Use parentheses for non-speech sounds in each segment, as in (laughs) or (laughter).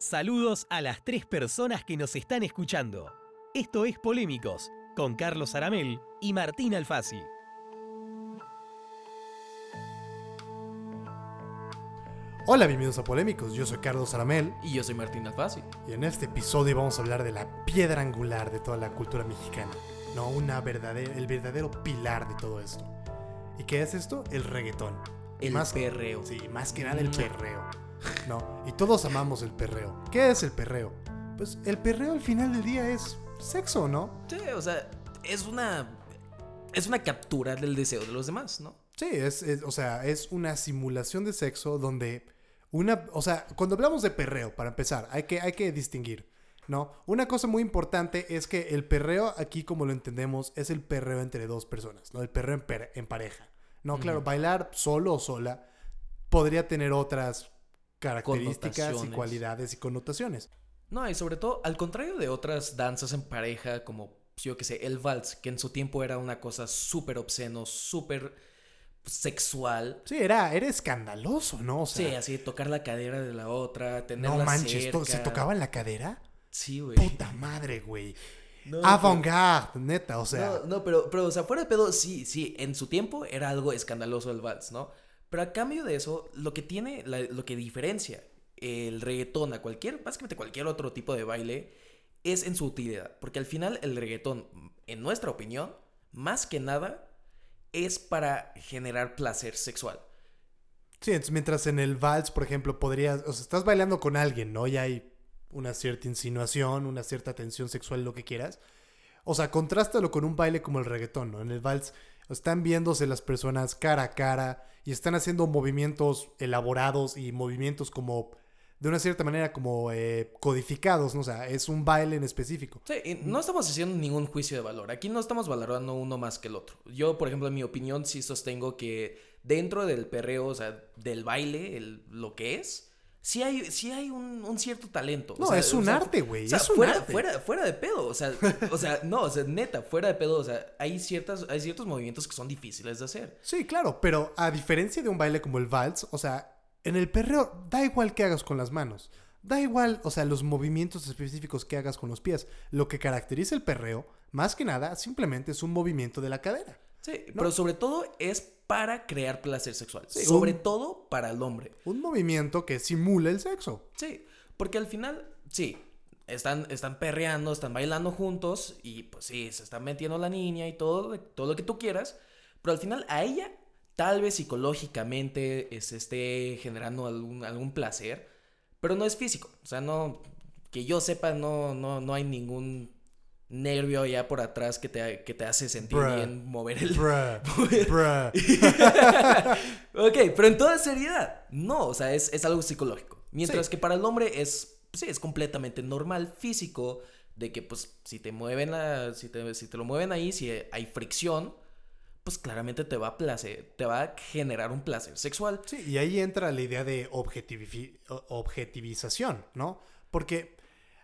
Saludos a las tres personas que nos están escuchando. Esto es Polémicos, con Carlos Aramel y Martín Alfasi. Hola, bienvenidos a Polémicos. Yo soy Carlos Aramel Y yo soy Martín Alfasi. y en este episodio vamos a hablar de la piedra angular de toda la cultura mexicana. No, una verdadera, el verdadero pilar de todo esto. ¿Y qué es esto? El reggaetón. El más, perreo. Sí, más que nada el Mua. perreo. No, y todos amamos el perreo. ¿Qué es el perreo? Pues el perreo al final del día es sexo, ¿no? Sí, o sea, es una. Es una captura del deseo de los demás, ¿no? Sí, es, es- o sea, es una simulación de sexo donde una, o sea, cuando hablamos de perreo, para empezar, hay que, hay que distinguir, ¿no? Una cosa muy importante es que el perreo aquí, como lo entendemos, es el perreo entre dos personas, ¿no? El perreo en, per- en pareja. No, claro, bailar solo o sola podría tener otras características y cualidades y connotaciones. No, y sobre todo, al contrario de otras danzas en pareja, como pues, yo que sé, el vals, que en su tiempo era una cosa súper obsceno, súper sexual. Sí, era, era escandaloso, ¿no? O Sí, así, tocar la cadera de la otra, tenerla no manches, ¿se tocaba en la cadera? Sí, güey. Puta madre, güey. No, Avant-garde, neta, o sea. No, no, pero, pero, o sea, fuera de pedo, sí, sí, en su tiempo era algo escandaloso el vals, ¿no? Pero a cambio de eso, lo que tiene, lo que diferencia el reggaetón a cualquier, básicamente cualquier otro tipo de baile, es en su utilidad. Porque al final el reggaetón, en nuestra opinión, más que nada, es para generar placer sexual. Sí, mientras en el vals, por ejemplo, podrías, o sea, estás bailando con alguien, ¿no? Y hay una cierta insinuación, una cierta tensión sexual, lo que quieras. O sea, contrástalo con un baile como el reggaetón, ¿no? En el vals están viéndose las personas cara a cara y están haciendo movimientos elaborados y movimientos como, de una cierta manera, como eh, codificados, ¿no? O sea, es un baile en específico. Sí, y no estamos haciendo ningún juicio de valor. Aquí no estamos valorando uno más que el otro. Yo, por ejemplo, en mi opinión, sí sostengo que dentro del perreo, o sea, del baile, el- lo que es, sí hay, sí hay un, un cierto talento. O No, sea, es o un sea, arte, güey, o sea, es un fuera, arte. Fuera, fuera de pedo, o sea, o sea, (laughs) no, o sea, neta, fuera de pedo, o sea, hay, ciertas, hay ciertos movimientos que son difíciles de hacer. Sí, claro, pero a diferencia de un baile como el vals, o sea, en el perreo da igual que hagas con las manos. Da igual, o sea, los movimientos específicos que hagas con los pies. Lo que caracteriza el perreo, más que nada, simplemente es un movimiento de la cadera. Sí, pero sobre todo es para crear placer sexual. Sí, sobre un- todo para el hombre. Un movimiento que simula el sexo. Sí, porque al final, sí, están, están perreando, están bailando juntos y pues sí, se están metiendo la niña y todo, todo lo que tú quieras, pero al final a ella tal vez psicológicamente se esté generando algún, algún placer, pero no es físico, o sea, no, que yo sepa, no, no, no hay ningún nervio allá por atrás que te, que te hace sentir Bruh. bien mover el... Bruh, (laughs) bruh. (laughs) ok, pero en toda seriedad, no, o sea, es, es algo psicológico. Mientras Sí. que para el hombre es, sí, es completamente normal, físico, de que pues si te mueven la, si te, si te lo mueven ahí, si hay fricción, pues claramente te va a placer, te va a generar un placer sexual. Sí, y ahí entra la idea de objetivización, ¿no? Porque,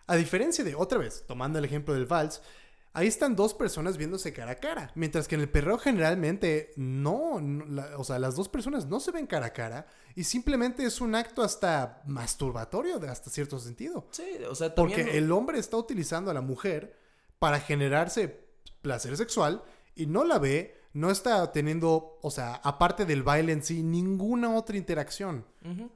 a diferencia de, otra vez, tomando el ejemplo del vals, ahí están dos personas viéndose cara a cara, mientras que en el perreo generalmente no, no, la- o sea, las dos personas no se ven cara a cara y simplemente es un acto hasta masturbatorio de hasta cierto sentido. Sí, o sea, también... Porque el hombre está utilizando a la mujer para generarse placer sexual y no la ve, no está teniendo, o sea, aparte del baile en sí, ninguna otra interacción.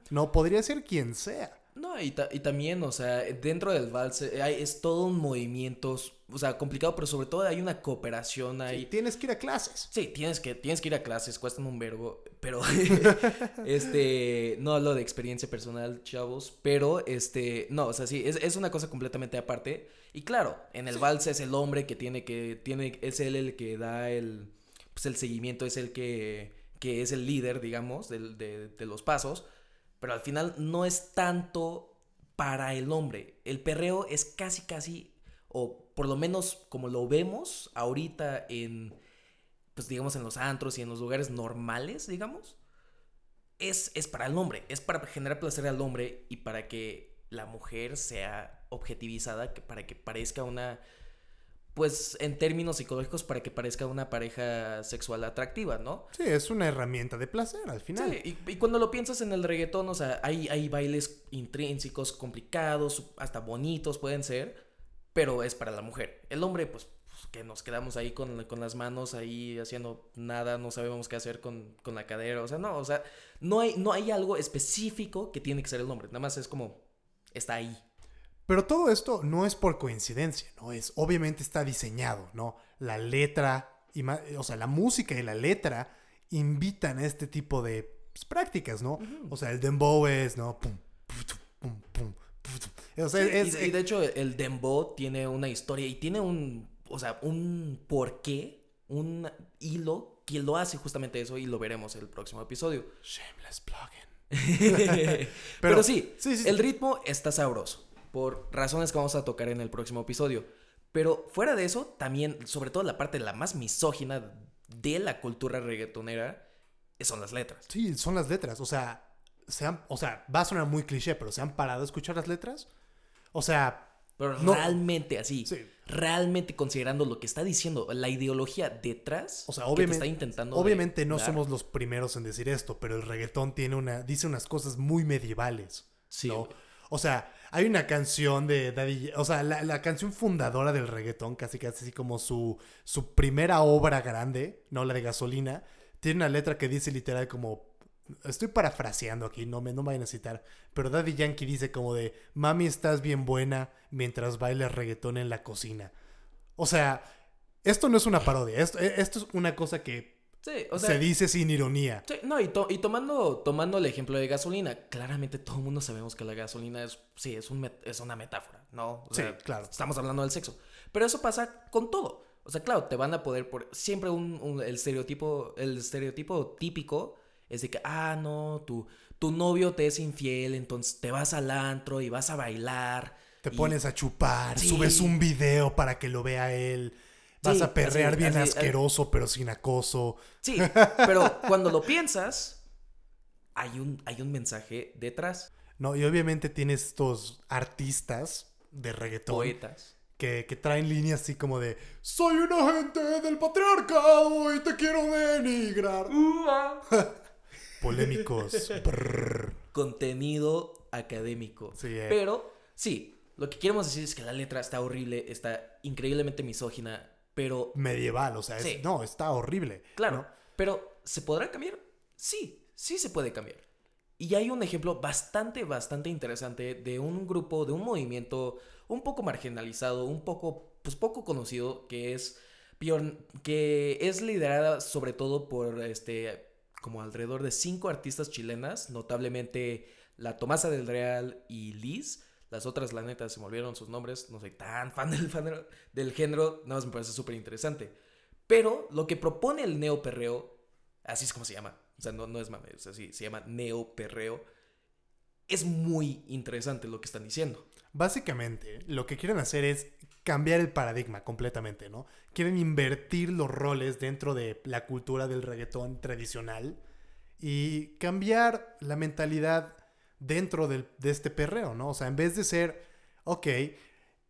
No podría ser quien sea. No, y, ta- y también, o sea, dentro del vals eh, hay- es todo un movimiento, o sea, complicado, pero sobre todo hay una cooperación, hay... Y tienes que ir a clases. Sí, tienes que, tienes que ir a clases, cuestan un verbo, pero (laughs) (laughs) este, no hablo de experiencia personal, chavos, pero este, no, o sea, sí, es, es una cosa completamente aparte. Y claro, en el vals es el hombre que tiene que, tiene, es él el que da el, pues el seguimiento, es el que, que es el líder, digamos, del- de, de los pasos, pero al final no es tanto para el hombre. El perreo es casi, casi, o por lo menos como lo vemos ahorita en, pues digamos, en los antros y en los lugares normales, digamos, es, es para el hombre, es para generar placer al hombre y para que la mujer sea objetivizada, para que parezca una, pues en términos psicológicos para que parezca una pareja sexual atractiva, ¿no? Sí, es una herramienta de placer al final. Sí, y, y cuando lo piensas en el reggaetón, o sea, hay, hay bailes intrínsecos, complicados, hasta bonitos pueden ser, pero es para la mujer. El hombre, pues, pues, que nos quedamos ahí con, con las manos ahí haciendo nada, no sabemos qué hacer con, con la cadera, o sea, no, o sea, no hay, no hay algo específico que tiene que ser el hombre, nada más es como, está ahí. Pero todo esto no es por coincidencia, ¿no? Es, obviamente está diseñado, ¿no? La letra, y ma- o sea, la música y la letra invitan a este tipo de pues, prácticas, ¿no? O sea, el dembow es, ¿no? Pum, pum, pum, pum, pum. O sea, Sí, es, y, y de hecho el dembow tiene una historia y tiene un, o sea, un porqué, un hilo que lo hace justamente eso y lo veremos en el próximo episodio. Shameless plugging. (laughs) (laughs) Pero, Pero- sí, sí, sí, el ritmo está sabroso por razones que vamos a tocar en el próximo episodio. Pero fuera de eso, también, sobre todo la parte la más misógina de la cultura reggaetonera, son las letras. Sí, son las letras. O sea, se han- o sea, va a sonar muy cliché, pero ¿se han parado a escuchar las letras? O sea, Pero No. realmente así, Sí. realmente considerando lo que está diciendo, la ideología detrás, O sea, que te obviamente, está intentando obviamente no dar. somos los primeros en decir esto, pero el reggaetón tiene una, dice unas cosas muy medievales. Sí. O sea, hay una canción de Daddy, o sea, la, la canción fundadora del reggaetón, casi casi así como su, su primera obra grande, no la de gasolina, tiene una letra que dice literal como, estoy parafraseando aquí, no me, no me vayan a citar, pero Daddy Yankee dice como de, mami estás bien buena mientras bailas reggaetón en la cocina. O sea, esto no es una parodia, esto, esto es una cosa que Sí, o sea, se dice sin ironía. Sí, no, y, to- y tomando, tomando el ejemplo de gasolina, claramente todo el mundo sabemos que la gasolina es, sí, es, un es una metáfora, ¿no? O Sí, sea, claro. Estamos hablando del sexo. Pero eso pasa con todo. O sea, claro, te van a poder por siempre un, un- el estereotipo, el estereotipo típico es de que, ah, no, tu, tu novio te es infiel, entonces te vas al antro y vas a bailar. Te y- pones a chupar, Sí. subes un video para que lo vea él. Vas Sí, a perrear así- bien así- asqueroso, pero sin acoso. Sí, (laughs) pero cuando lo piensas, hay un, hay un mensaje detrás. No, y obviamente tienes estos artistas de reggaetón Poetas. que, que traen líneas así como de Soy un agente del patriarcado y te quiero denigrar. (laughs) Polémicos. Contenido académico. Sí, eh. Pero, sí, lo que queremos decir es que la letra está horrible, está increíblemente misógina, pero, Medieval, o sea, es- Sí. no, está horrible. claro, ¿no? pero ¿se podrá cambiar? Sí, sí se puede cambiar. Y hay un ejemplo bastante, bastante interesante de un grupo, de un movimiento un poco marginalizado, un poco, pues poco conocido, que es, que es liderada sobre todo por, este, como alrededor de cinco artistas chilenas, notablemente la Tomasa del Real y Liz. Las otras, la neta, se me olvidaron sus nombres. No soy tan (laughs) fan del, fan del género. Nada más me parece súper interesante. Pero lo que propone el neoperreo, así es como se llama. O sea, no, no es mame, es así, se llama neoperreo. Es muy interesante lo que están diciendo. Básicamente, lo que quieren hacer es cambiar el paradigma completamente, ¿no? Quieren invertir los roles dentro de la cultura del reggaetón tradicional y cambiar la mentalidad dentro del- de este perreo, ¿no? O sea, en vez de ser, ok,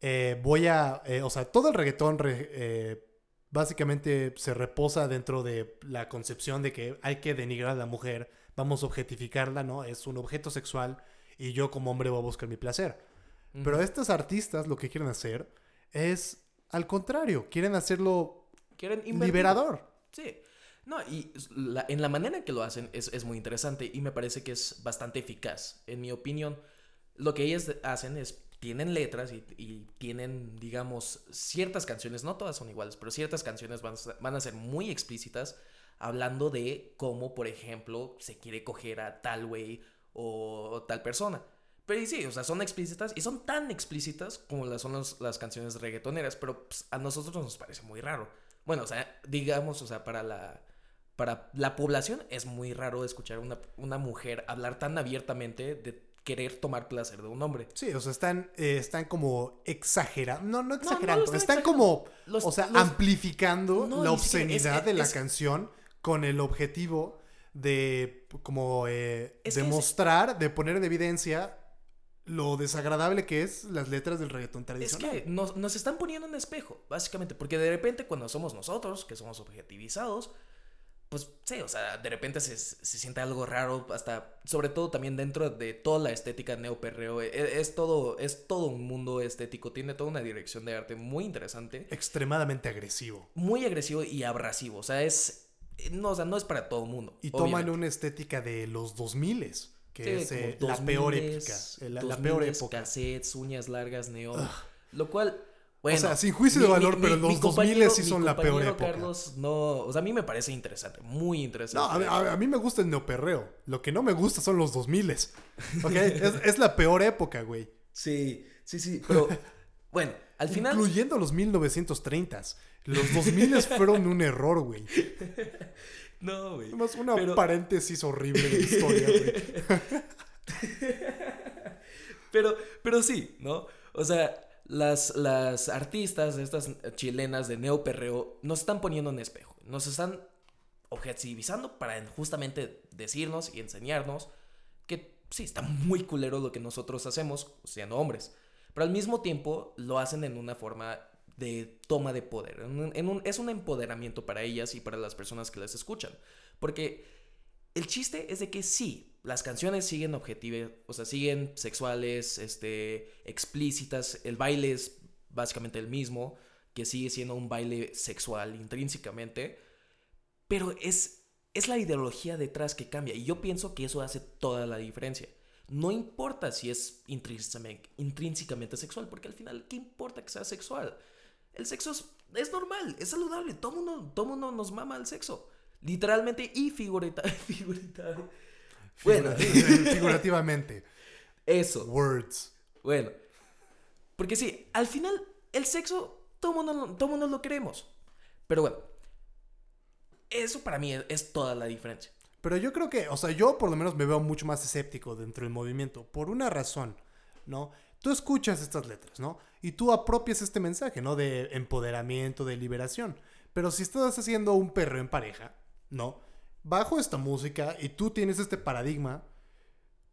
eh, voy a, eh, o sea, todo el reggaetón re- eh, básicamente se reposa dentro de la concepción de que hay que denigrar a la mujer, vamos a objetificarla, ¿no? Es un objeto sexual y yo como hombre voy a buscar mi placer. Pero estos artistas lo que quieren hacer es al contrario, quieren hacerlo Quieren liberador. Sí. No, y la- en la manera en que lo hacen es, es muy interesante y me parece que es bastante eficaz. En mi opinión, lo que ellas hacen es, tienen letras y, tienen, digamos, ciertas canciones, no todas son iguales, pero ciertas canciones van van a ser muy explícitas hablando de cómo, por ejemplo, se quiere coger a tal güey o tal persona. Pero sí, o sea, son explícitas y son tan explícitas como las son las canciones reggaetoneras, pero pues, a nosotros nos parece muy raro. Bueno, o sea, digamos, o sea, para la, para la población es muy raro escuchar una, una mujer hablar tan abiertamente de querer tomar placer de un hombre. Sí, o sea, están, eh, están como exagerando. No, no exagerando. están están exagerando. como, Los- o sea, los- amplificando No, la es- obscenidad de la es- canción con el objetivo de como eh, Es es- demostrar, de poner en evidencia lo desagradable que es las letras del reggaetón Es tradicional. que nos, nos están poniendo un espejo, básicamente, porque de repente cuando somos nosotros, que somos objetivizados, pues sí, o sea, de repente se, se siente algo raro, hasta, sobre todo también dentro de toda la estética neoperreo, es, es todo, es todo un mundo estético, tiene toda una dirección de arte muy interesante, Extremadamente agresivo. muy agresivo y abrasivo, o sea, es, no, o sea, no es para todo el mundo. Y toman una estética de los 2000 que Sí, es eh, la peor 2000s, época. eh, La, la peor 2000s, época. Cassettes, uñas largas, neón. Lo cual, bueno. sea, sin juicio de valor, pero los 2000 compañero- sí son la peor época. Carlos, no. O sea, a mí me parece interesante, muy No, interesante. a, mí- a- a mí me gusta el neoperreo. Lo que no me gusta son los 2000 (laughs) ¿Ok? es, es la peor época, güey. Sí, sí, sí. Pero, (laughs) bueno, al final. Incluyendo los 1930s. Los 2000 fueron un error, güey. (laughs) No, güey. Además, una Pero- paréntesis horrible de la historia, güey. Pero, pero sí, ¿no? O sea, las, las artistas, estas chilenas de neoperreo, nos están poniendo en espejo. Nos están objetivizando para justamente decirnos y enseñarnos que sí, está muy culero lo que nosotros hacemos siendo hombres. Pero al mismo tiempo lo hacen en una forma de toma de poder. En en un- es un empoderamiento para ellas y para las personas que las escuchan. Porque el chiste es de que sí, las canciones siguen objetivas, o sea, siguen sexuales, este, explícitas, el baile es básicamente el mismo, que sigue siendo un baile sexual intrínsecamente, pero es, es la ideología detrás que cambia y yo pienso que eso hace toda la diferencia. No importa si es intrínsecamente, intrínsecamente sexual, porque al final, ¿qué importa que sea sexual? El sexo es, es normal, es saludable, todo mundo, todo mundo nos mama el sexo. Literalmente y figurita, (laughs) figurita. Bueno, Figura- Figurativamente. (laughs) eso. Words. Bueno. Porque sí, al final, el sexo, todo mundo, lo- todo mundo lo queremos. Pero bueno, eso para mí es, es toda la diferencia. Pero yo creo que, o sea, yo por lo menos me veo mucho más escéptico dentro del movimiento. Por una razón, ¿no? Tú escuchas estas letras, ¿no? Y tú apropias este mensaje, ¿no? De empoderamiento, de liberación. Pero si estás haciendo un perro en pareja, ¿no? Bajo esta música y tú tienes este paradigma,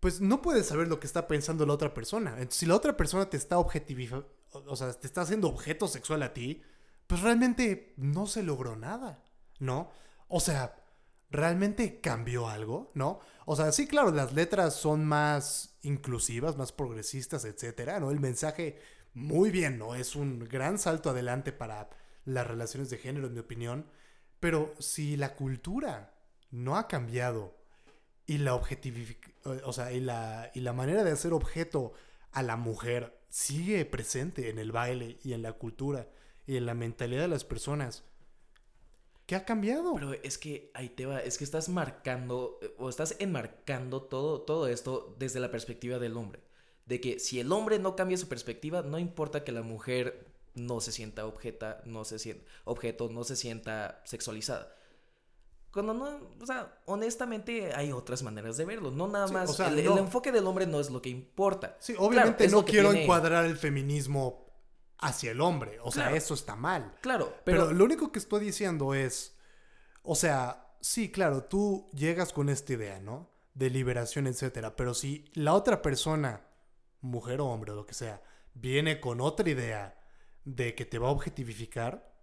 pues no puedes saber lo que está pensando la otra persona. Si la otra persona te está objetivizando, o sea, te está haciendo objeto sexual a ti, pues realmente no se logró nada, ¿no? O sea, ¿realmente cambió algo? ¿No? O sea, sí, claro, las letras son más inclusivas, más progresistas, etcétera, ¿no? El mensaje, muy bien, ¿no? Es un gran salto adelante para las relaciones de género, en mi opinión. Pero si la cultura no ha cambiado y la objetivific- o sea, y la, y la manera de hacer objeto a la mujer sigue presente en el baile y en la cultura y en la mentalidad de las personas, ¿qué ha cambiado? Pero es que ahí te va, es que estás marcando eh, o estás enmarcando todo, todo esto desde la perspectiva del hombre. De que si el hombre no cambia su perspectiva, no importa que la mujer no se sienta objeta, no se sienta objeto, no se sienta sexualizada. Cuando no, o sea, honestamente hay otras maneras de verlo, no nada Sí, más, o sea, el, enfoque del hombre no es lo que importa. Sí, obviamente Claro, no quiero tiene- encuadrar el feminismo hacia el hombre, o sea, eso está mal. Claro, Pero, pero, lo único que estoy diciendo es, o sea, sí, claro, tú llegas con esta idea, ¿no? De liberación, etcétera, pero si la otra persona, mujer o hombre o lo que sea, viene con otra idea de que te va a objetivificar,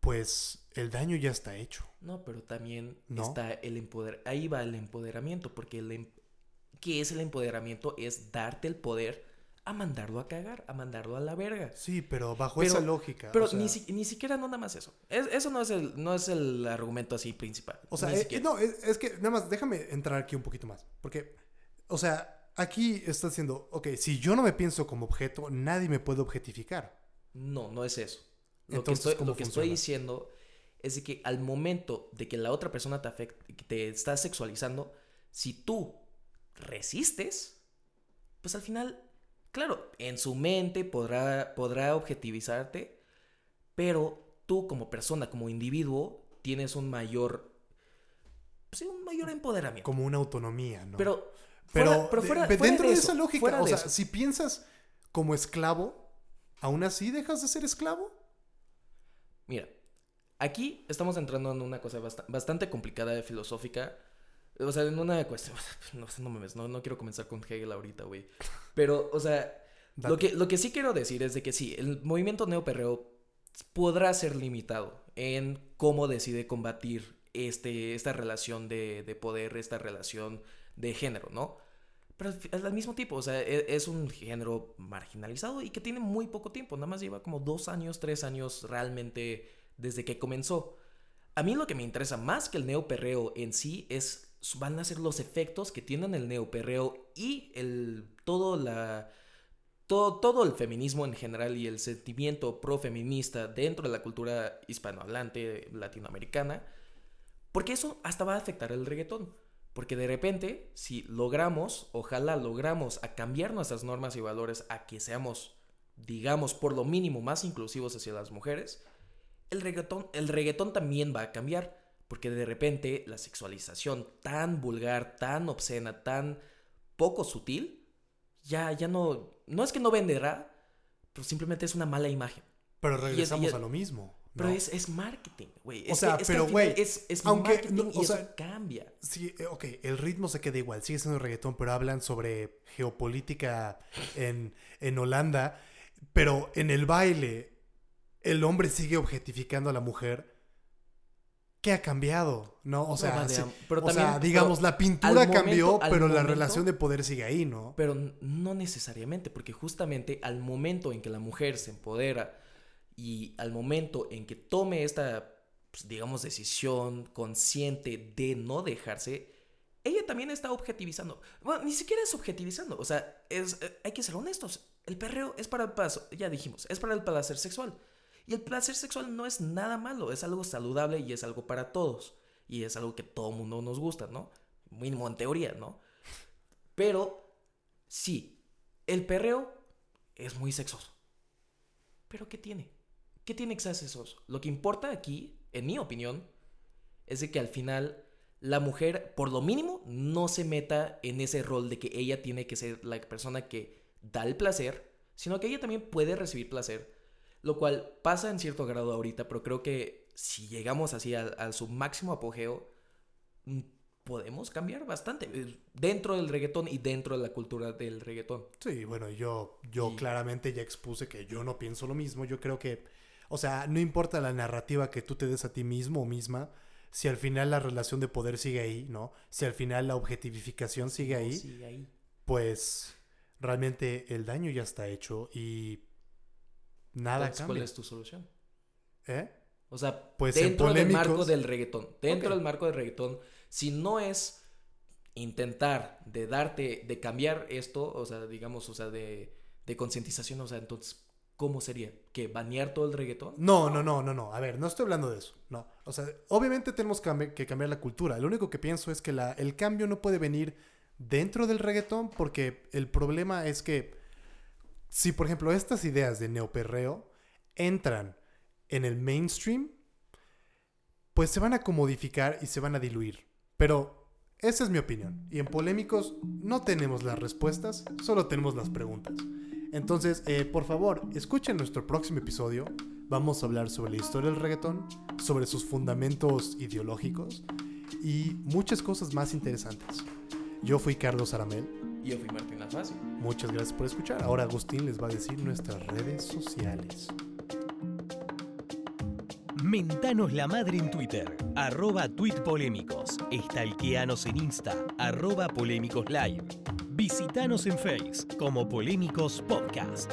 pues el daño ya está hecho. No, pero también ¿No? está el empoder... Ahí va el empoderamiento, porque el em- ¿qué es el empoderamiento? Es darte el poder a mandarlo a cagar, a mandarlo a la verga. Sí, pero bajo Pero- esa lógica. Pero o sea, ni, si- ni siquiera no nada más eso. Es- eso no es, el, no es el argumento así principal. O sea, Ni eh, siquiera. no, es, es que nada más déjame entrar aquí un poquito más. Porque, o sea, aquí está diciendo, ok, si yo no me pienso como objeto, nadie me puede objetificar. No, no es eso. Lo Entonces, que estoy, ¿cómo lo que estoy funciona? diciendo es de que al momento de que la otra persona te afecta, te está sexualizando, si tú resistes, pues al final, claro, en su mente podrá, podrá objetivizarte, pero tú como persona, como individuo, tienes un mayor, sí, un mayor empoderamiento. Como una autonomía, ¿no? Pero, Pero, fuera- pero fuera- de- fuera dentro de, eso, esa lógica, o sea, eso. si piensas como esclavo, ¿aún así dejas de ser esclavo? Mira, aquí estamos entrando en una cosa bast- bastante complicada de filosófica. O sea, en una cuestión. (laughs) No sé, no me ves, no, no quiero comenzar con Hegel ahorita, güey. Pero, o sea, lo que, lo que sí quiero decir es de que sí, el movimiento neoperreo podrá ser limitado en cómo decide combatir este, esta relación de, de poder, esta relación de género, ¿no? Pero fi- al mismo tiempo, o sea, e- es un género marginalizado y que tiene muy poco tiempo, nada más lleva como dos años, tres años realmente desde que comenzó. A mí lo que me interesa más que el neoperreo en sí es van a ser los efectos que tienen el neoperreo y el todo la todo, todo el feminismo en general y el sentimiento profeminista dentro de la cultura hispanohablante latinoamericana, porque eso hasta va a afectar el reggaetón. Porque de repente, si logramos, ojalá logramos a cambiar nuestras normas y valores a que seamos, digamos, por lo mínimo más inclusivos hacia las mujeres, el reggaetón, el reggaetón también va a cambiar. Porque de repente la sexualización tan vulgar, tan obscena, tan poco sutil, ya, ya no, no es que no venderá, pero simplemente es una mala imagen. Pero es- regresamos y es- a lo mismo. Pero ¿no? es, es marketing, güey. O Es sea, que- pero, güey, es, es aunque marketing no- y o eso sea, cambia. Sí, eh, ok, el ritmo se queda igual, sigue siendo reggaetón, pero hablan sobre geopolítica en, en Holanda, pero en el baile el hombre sigue objetificando a la mujer. ¿Qué ha cambiado? ¿No? O sea, sí, pero o sea, también- digamos, pero la pintura cambió, momento- pero la relación de poder sigue ahí, ¿no? Pero no necesariamente, porque justamente al momento en que la mujer se empodera y al momento en que tome esta, pues, digamos, decisión consciente de no dejarse, ella también está objetivizando. Bueno, ni siquiera es objetivizando, o sea, es, eh, hay que ser honestos. El perreo es para el placer, ya dijimos, es para el placer sexual. Y el placer sexual no es nada malo, es algo saludable y es algo para todos. Y es algo que todo mundo nos gusta, ¿no? Mínimo en teoría, ¿no? Pero sí, el perreo es muy sexoso. Pero ¿qué tiene? ¿Qué tiene sexoso? Lo que importa aquí, en mi opinión, es de que al final la mujer, por lo mínimo, no se meta en ese rol de que ella tiene que ser la persona que da el placer, sino que ella también puede recibir placer, lo cual pasa en cierto grado ahorita, pero creo que si llegamos así al, al su máximo apogeo, mm, podemos cambiar bastante eh, dentro del reggaetón y dentro de la cultura del reggaetón. Sí, bueno, yo, yo Y- claramente ya expuse que yo no pienso lo mismo. Yo creo que, o sea, no importa la narrativa que tú te des a ti mismo o misma, si al final la relación de poder sigue ahí, ¿no? Si al final la objetificación sigue No, ahí, sigue ahí. pues realmente el daño ya está hecho y nada Entonces, ¿Cuál cambia. es tu solución? ¿Eh? O sea, Pues en dentro del marco del reggaetón, dentro del marco del reggaetón, si no es intentar de darte, de cambiar esto, o sea, digamos, o sea, de, de concientización, o sea, entonces, ¿cómo sería? ¿Que banear todo el reggaetón? No, no, no, no, no. A ver, no estoy hablando de eso. No. O sea, obviamente tenemos que cambi- que cambiar la cultura. Lo único que pienso es que la- el cambio no puede venir dentro del reggaetón porque el problema es que si, por ejemplo, estas ideas de neoperreo entran en el mainstream, pues se van a comodificar y se van a diluir. Pero esa es mi opinión. Y en polémicos no tenemos las respuestas, solo tenemos las preguntas. Entonces, eh, por favor, escuchen nuestro próximo episodio. Vamos a hablar sobre la historia del reggaetón, sobre sus fundamentos ideológicos y muchas cosas más interesantes. Yo fui Carlos Aramel. Y yo fui Martín Alfasi. Muchas gracias por escuchar. Ahora Agustín les va a decir nuestras redes sociales. Mentanos la madre en Twitter, arroba tuitpolémicos. Estalqueanos en Insta, arroba polémicos live. Visitanos en Face como Polémicos Podcast.